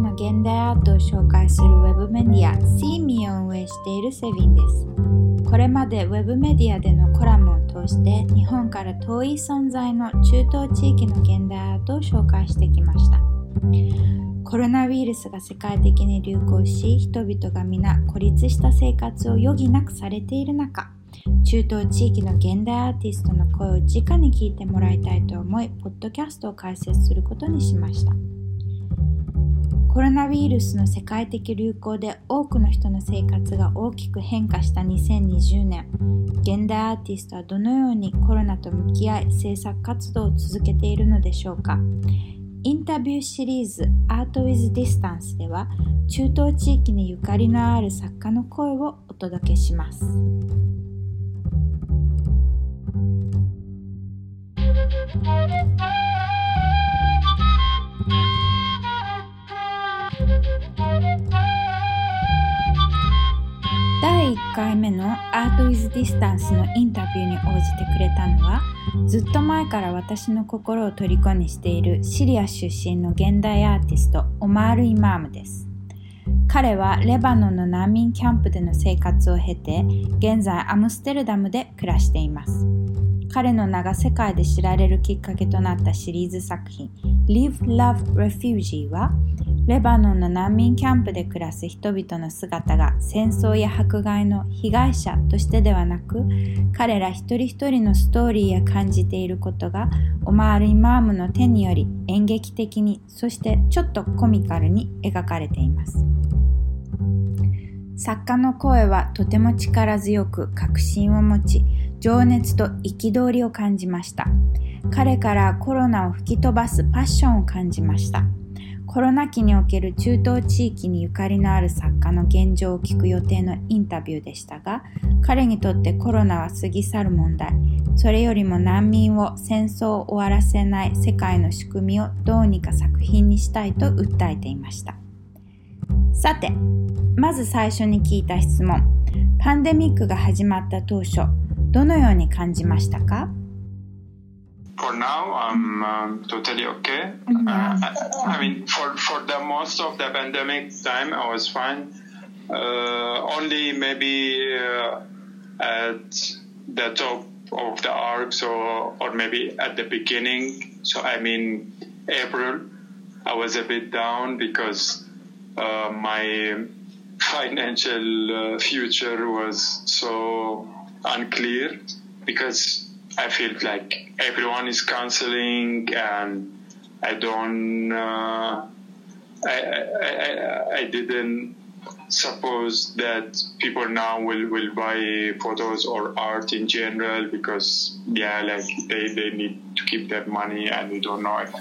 の現代アートを紹介するウェブメディア CME を運営しているセビンです。これまでウェブメディアでのコラムを通して日本から遠い存在の中東地域の現代アートを紹介してきました。コロナウイルスが世界的に流行し人々が皆孤立した生活を余儀なくされている中中東地域の現代アーティストの声を直に聞いてもらいたいと思いポッドキャストを開設することにしました。コロナウイルスの世界的流行で多くの人の生活が大きく変化した2020年現代アーティストはどのようにコロナと向き合い制作活動を続けているのでしょうかインタビューシリーズ Art with Distance では中東地域にゆかりのある作家の声をお届けします。第1回目の Art with Distance のインタビューに応じてくれたのはずっと前から私の心を虜にしているシリア出身の現代アーティストオマール・イマームです。彼はレバノンの難民キャンプでの生活を経て現在アムステルダムで暮らしています。彼の名が世界で知られるきっかけとなったシリーズ作品 Live Love Refugee はレバノンの難民キャンプで暮らす人々の姿が戦争や迫害の被害者としてではなく彼ら一人一人のストーリーや感じていることがオマール・イマームの手により演劇的にそしてちょっとコミカルに描かれています。作家の声はとても力強く確信を持ち情熱と憤りを感じました。彼からコロナを吹き飛ばすパッションを感じました。コロナ期における中東地域にゆかりのある作家の現状を聞く予定のインタビューでしたが彼にとってコロナは過ぎ去る問題。それよりも難民を戦争を終わらせない世界の仕組みをどうにか作品にしたいと訴えていました。さてまず最初に聞いた質問。パンデミックが始まった当初どのように感じましたか？For now, I'm um, totally okay. Uh, I, I, mean, for for the most of the pandemic time, I was fine. Uh, only maybe uh, at the top of the arc, so or maybe at the beginning. So I mean, April, I was a bit down because uh, my financial uh, future was so unclear because I feel like everyone is canceling and I don't, uh, I, I, I, didn't suppose that people now will, will buy photos or art in general because yeah like they, they need to keep their money and we don't know if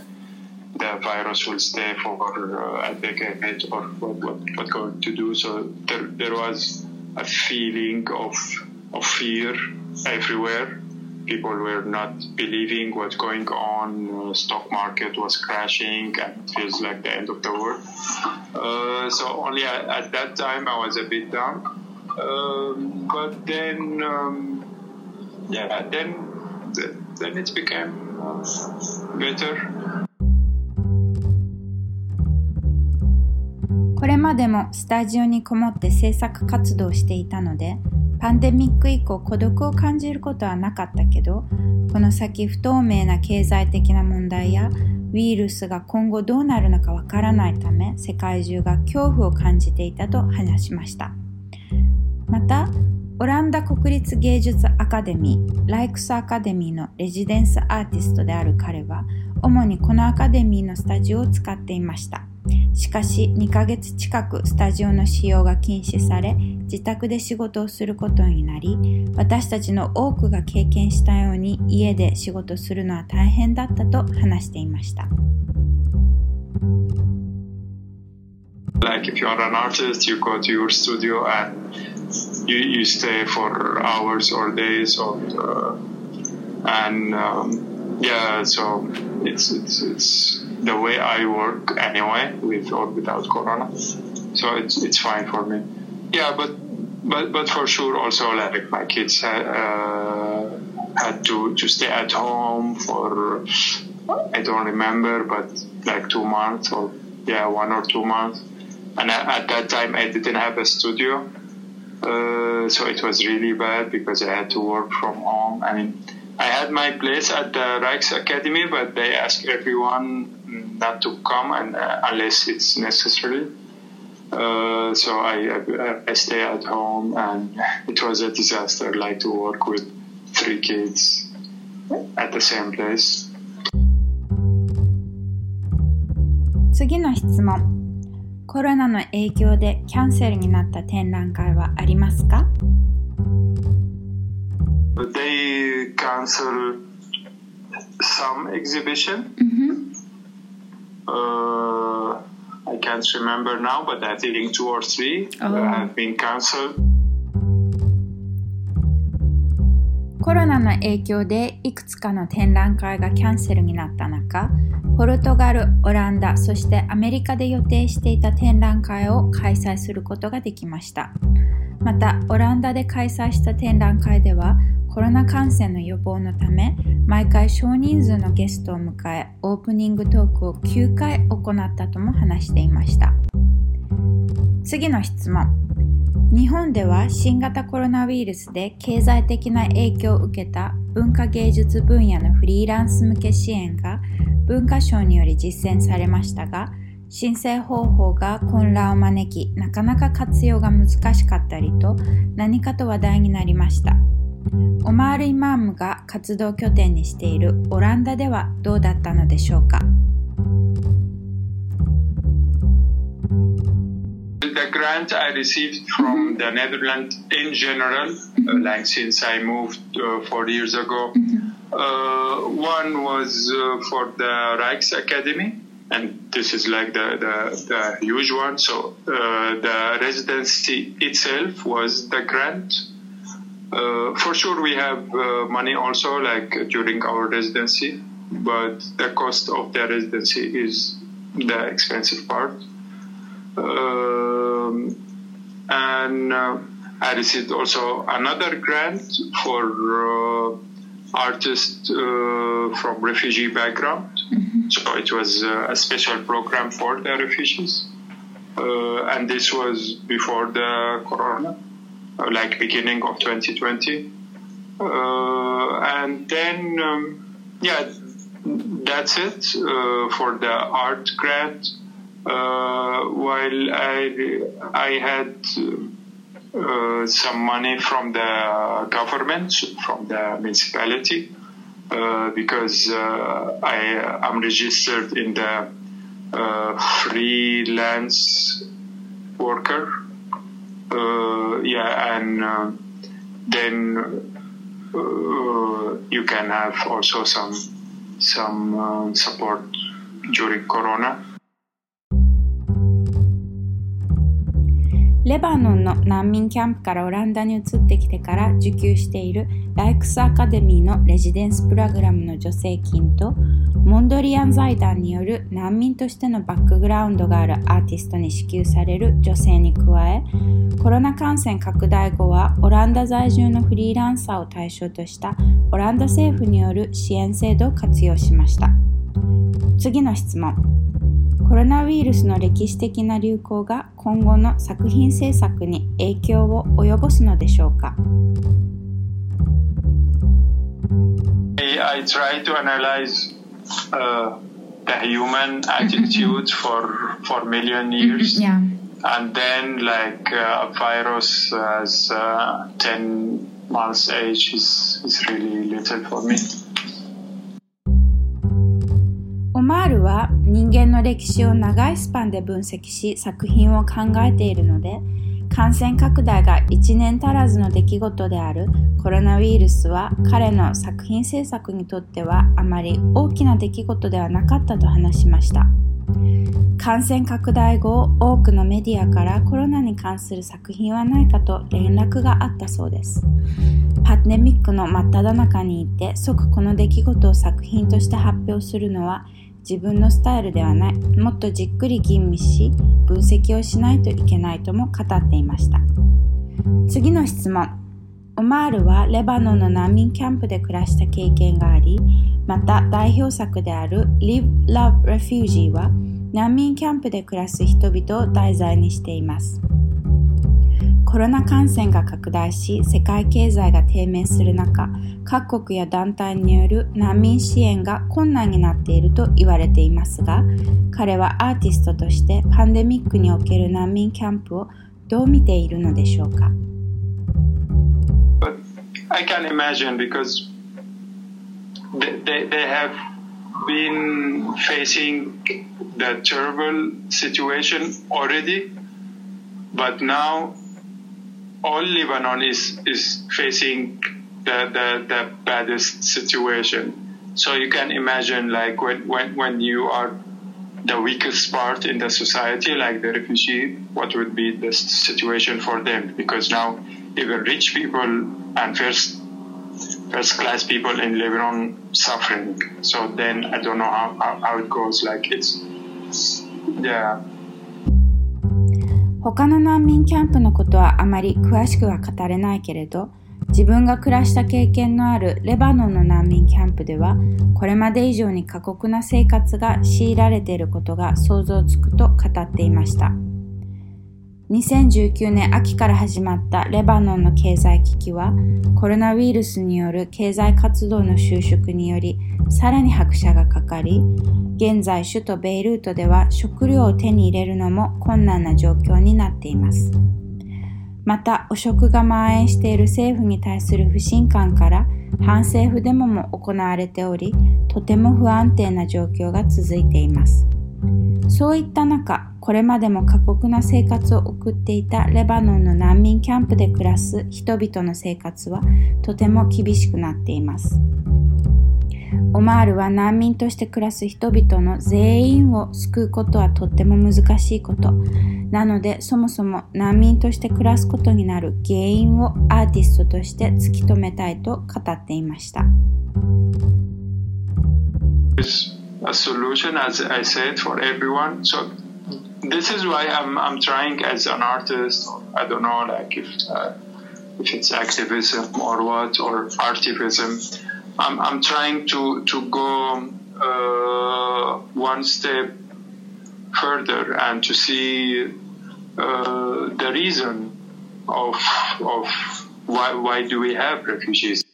the virus will stay for uh, a decade or what, what, what going to do. So there, there was a feeling of, of fear everywhere people were not believing what's going on. Uh, stock market was crashing, and it feels like the end of the world. Uh, so only at, at, that time I was a bit down, um, but then um, yeah, then then it became better. これまでもスタジオにこもって制作活動していたのでパンデミック以降孤独を感じることはなかったけどこの先不透明な経済的な問題やウイルスが今後どうなるのかわからないため世界中が恐怖を感じていたと話しました。またオランダ国立芸術アカデミーライクスアカデミーのレジデンスアーティストである彼は主にこのアカデミーのスタジオを使っていました。しかし2ヶ月近くスタジオの使用が禁止され自宅で仕事をすることになり私たちの多くが経験したように家で仕事するのは大変だったと話していました。Like if you are an artist, you go to your studio and you, you stay for hours or days or uh, and um, yeah, so it's it's it's the way I work anyway, with or without Corona. So it's it's fine for me. Yeah, but but but for sure also like my kids had, uh, had to to stay at home for I don't remember, but like two months or yeah one or two months. And at that time, I didn't have a studio, uh, so it was really bad because I had to work from home. I mean, I had my place at the Rijks Academy, but they asked everyone not to come and uh, unless it's necessary. Uh, so I, I, I stay at home, and it was a disaster. Like to work with three kids at the same place. 次の質問コロナの影響でキャンセルになった展覧会はありますか They cancel some exhibition. Mm-hmm. Uh, I can't remember now, but I think two or three Oh. have been cancelled. コロナの影響でいくつかの展覧会がキャンセルになった中、ポルトガル、オランダ、そしてアメリカで予定していた展覧会を開催することができました。また、オランダで開催した展覧会では、コロナ感染の予防のため、毎回少人数のゲストを迎え、オープニングトークを9回行ったとも話していました。次の質問。日本では新型コロナウイルスで経済的な影響を受けた文化芸術分野のフリーランス向け支援が文化省により実践されましたが申請方法が混乱を招きなかなか活用が難しかったりと何かと話題になりましたオマール・イマームが活動拠点にしているオランダではどうだったのでしょうか The grant I received from the Netherlands in general, uh, like since I moved uh, four years ago, uh, one was uh, for the Rijks Academy, and this is like the, the, the huge one. So uh, the residency itself was the grant. Uh, for sure, we have uh, money also, like during our residency, but the cost of the residency is the expensive part. Um, and uh, I received also another grant for uh, artists uh, from refugee background. So it was uh, a special program for the refugees, uh, and this was before the corona, like beginning of 2020. Uh, and then, um, yeah, that's it uh, for the art grant. Uh, while I I had uh, some money from the government, from the municipality, uh, because uh, I am registered in the uh, freelance worker. Uh, yeah, and uh, then uh, you can have also some some uh, support during Corona. レバノンの難民キャンプからオランダに移ってきてから受給しているライクスアカデミーのレジデンスプログラムの助成金とモンドリアン財団による難民としてのバックグラウンドがあるアーティストに支給される助成に加えコロナ感染拡大後はオランダ在住のフリーランサーを対象としたオランダ政府による支援制度を活用しました。次の質問。コロナウイルスの歴史的な流行が今後の作品制作に影響を及ぼすのでしょうか？I try to analyze uh, the human attitude for for million years, Yeah. and then like uh, a virus as uh, ten months age is is really little for me. オマールは人間の歴史を長いスパンで分析し作品を考えているので感染拡大が1年足らずの出来事であるコロナウイルスは彼の作品制作にとってはあまり大きな出来事ではなかったと話しました。感染拡大後多くのメディアからコロナに関する作品はないかと連絡があったそうです。パンデミックの真っ只中にいて即この出来事を作品として発表するのは自分のスタイルではない。もっとじっくり吟味し分析をしないといけないとも語っていました。次の質問。オマールはレバノンの難民キャンプで暮らした経験がありまた代表作である Live Love Refugee は難民キャンプで暮らす人々を題材にしています。コロナ感染が拡大し世界経済が低迷する中各国や団体による難民支援が困難になっていると言われていますが彼はアーティストとしてパンデミックにおける難民キャンプをどう見ているのでしょうか？I can imagine because they, they, they have been facing the terrible situation already, but now all Lebanon is, is facing the, the, the baddest situation. So you can imagine like when, when, when you are the weakest part in the society, like the refugee, what would be the situation for them? Because now even rich people and first first class people in Lebanon suffering. So then I don't know how, how, how it goes. Like it's yeah. 他の難民キャンプのことはあまり詳しくは語れないけれど自分が暮らした経験のあるレバノンの難民キャンプではこれまで以上に過酷な生活が強いられていることが想像つくと語っていました。2019年秋から始まったレバノンの経済危機はコロナウイルスによる経済活動の収縮によりさらに拍車がかかり現在首都ベイルートでは食料を手に入れるのも困難な状況になっています。また汚職が蔓延している政府に対する不信感から反政府デモも行われておりとても不安定な状況が続いています。そういった中、これまでも過酷な生活を送っていたレバノンの難民キャンプで暮らす人々の生活はとても厳しくなっています。オマールは難民として暮らす人々の全員を救うことはとっても難しいこと。なので、そもそも難民として暮らすことになる原因をアーティストとして突き止めたいと語っていました。A solution, as I said, for everyone. So this is why I'm I'm trying as an artist. I don't know, like if uh, if it's activism or what or artivism. I'm, I'm trying to, to go uh, one step further and to see uh, the reason of, of why, why do we have refugees.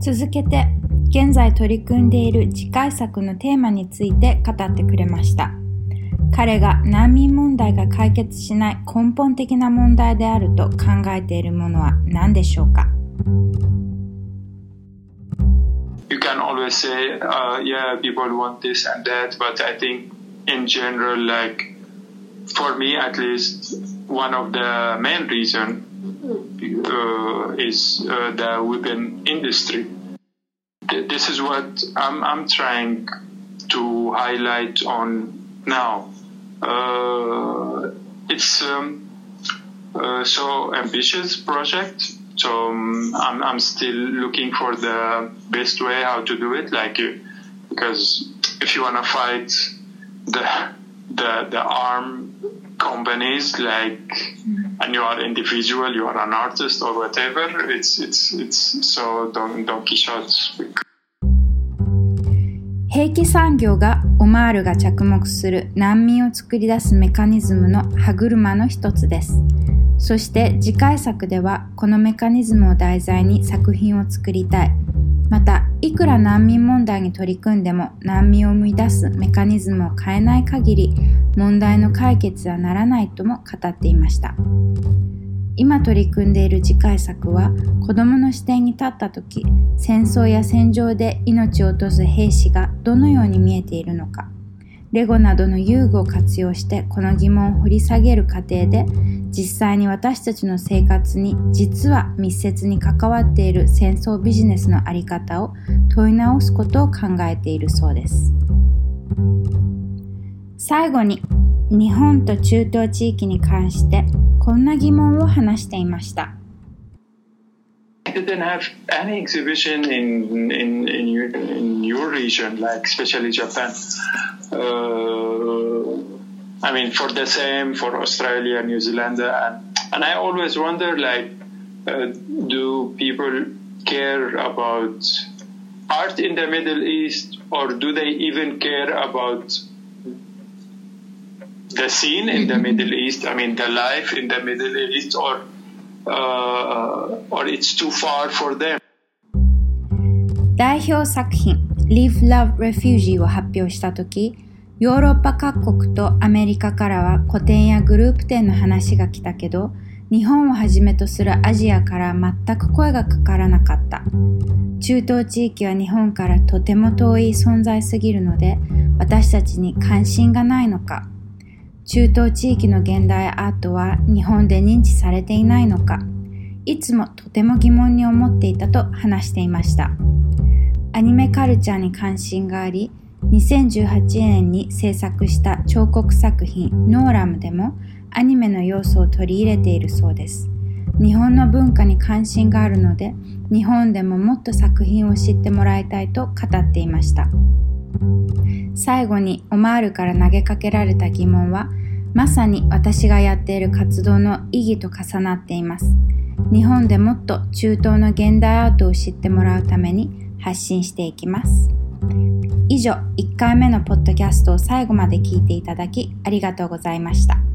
続けて現在取り組んでいる次回作のテーマについて語ってくれました 彼が難民問題が解決しない根本的な問題であると考えているものは何でしょうか You can always say, uh, yeah, people want this and that, but I think in general, like for me at least, one of the main reasons uh, is uh, the weapon industry. This is what I'm, I'm trying to highlight on now. Uh, it's um, uh, so ambitious project so um, I'm, I'm still looking for the best way how to do it. Like, uh, because if you want to fight the the the arm companies, like, and you are individual, you are an artist or whatever, it's it's it's so Don Don Quixote. 兵器産業がオマールが着目する難民を作り出すメカニズムの歯車の一つです。そして次回作ではこのメカニズムを題材に作品を作りたい。また、いくら難民問題に取り組んでも難民を生み出すメカニズムを変えない限り問題の解決はならないとも語っていました。今取り組んでいる次回作は子供の視点に立った時戦争や戦場で命を落とす兵士がどのように見えているのかレゴなどの遊具を活用してこの疑問を掘り下げる過程で実際に私たちの生活に実は密接に関わっている戦争ビジネスの在り方を問い直すことを考えているそうです。最後に日本と中東地域に関してこんな疑問を話していました。didn't have any exhibition in in in your, in your region, like especially Japan. Uh, I mean, for the same for Australia, New Zealand, and and I always wonder, like, uh, do people care about art in the Middle East or do they even care about the scene in the Middle East? I mean, the life in the Middle East, or uh, or it's too far for them. 代表作品 Live Love Refugee を発表したとき、ヨーロッパ各国とアメリカからは個展やグループ展の話が来たけど、日本をはじめとするアジアから全く声がかからなかった。中東地域は日本からとても遠い存在すぎるので、私たちに関心がないのか。中東地域の現代アートは日本で認知されていないのか。いつもとても疑問に思っていたと話していました。アニメカルチャーに関心があり、2018年に制作した彫刻作品ノーラムでもアニメの要素を取り入れているそうです。日本の文化に関心があるので日本でももっと作品を知ってもらいたいと語っていました最後にオマールから投げかけられた疑問はまさに私がやっている活動の意義と重なっています日本でもっと中東の現代アートを知ってもらうために発信していきます以上1回目のポッドキャストを最後まで聞いていただきありがとうございました。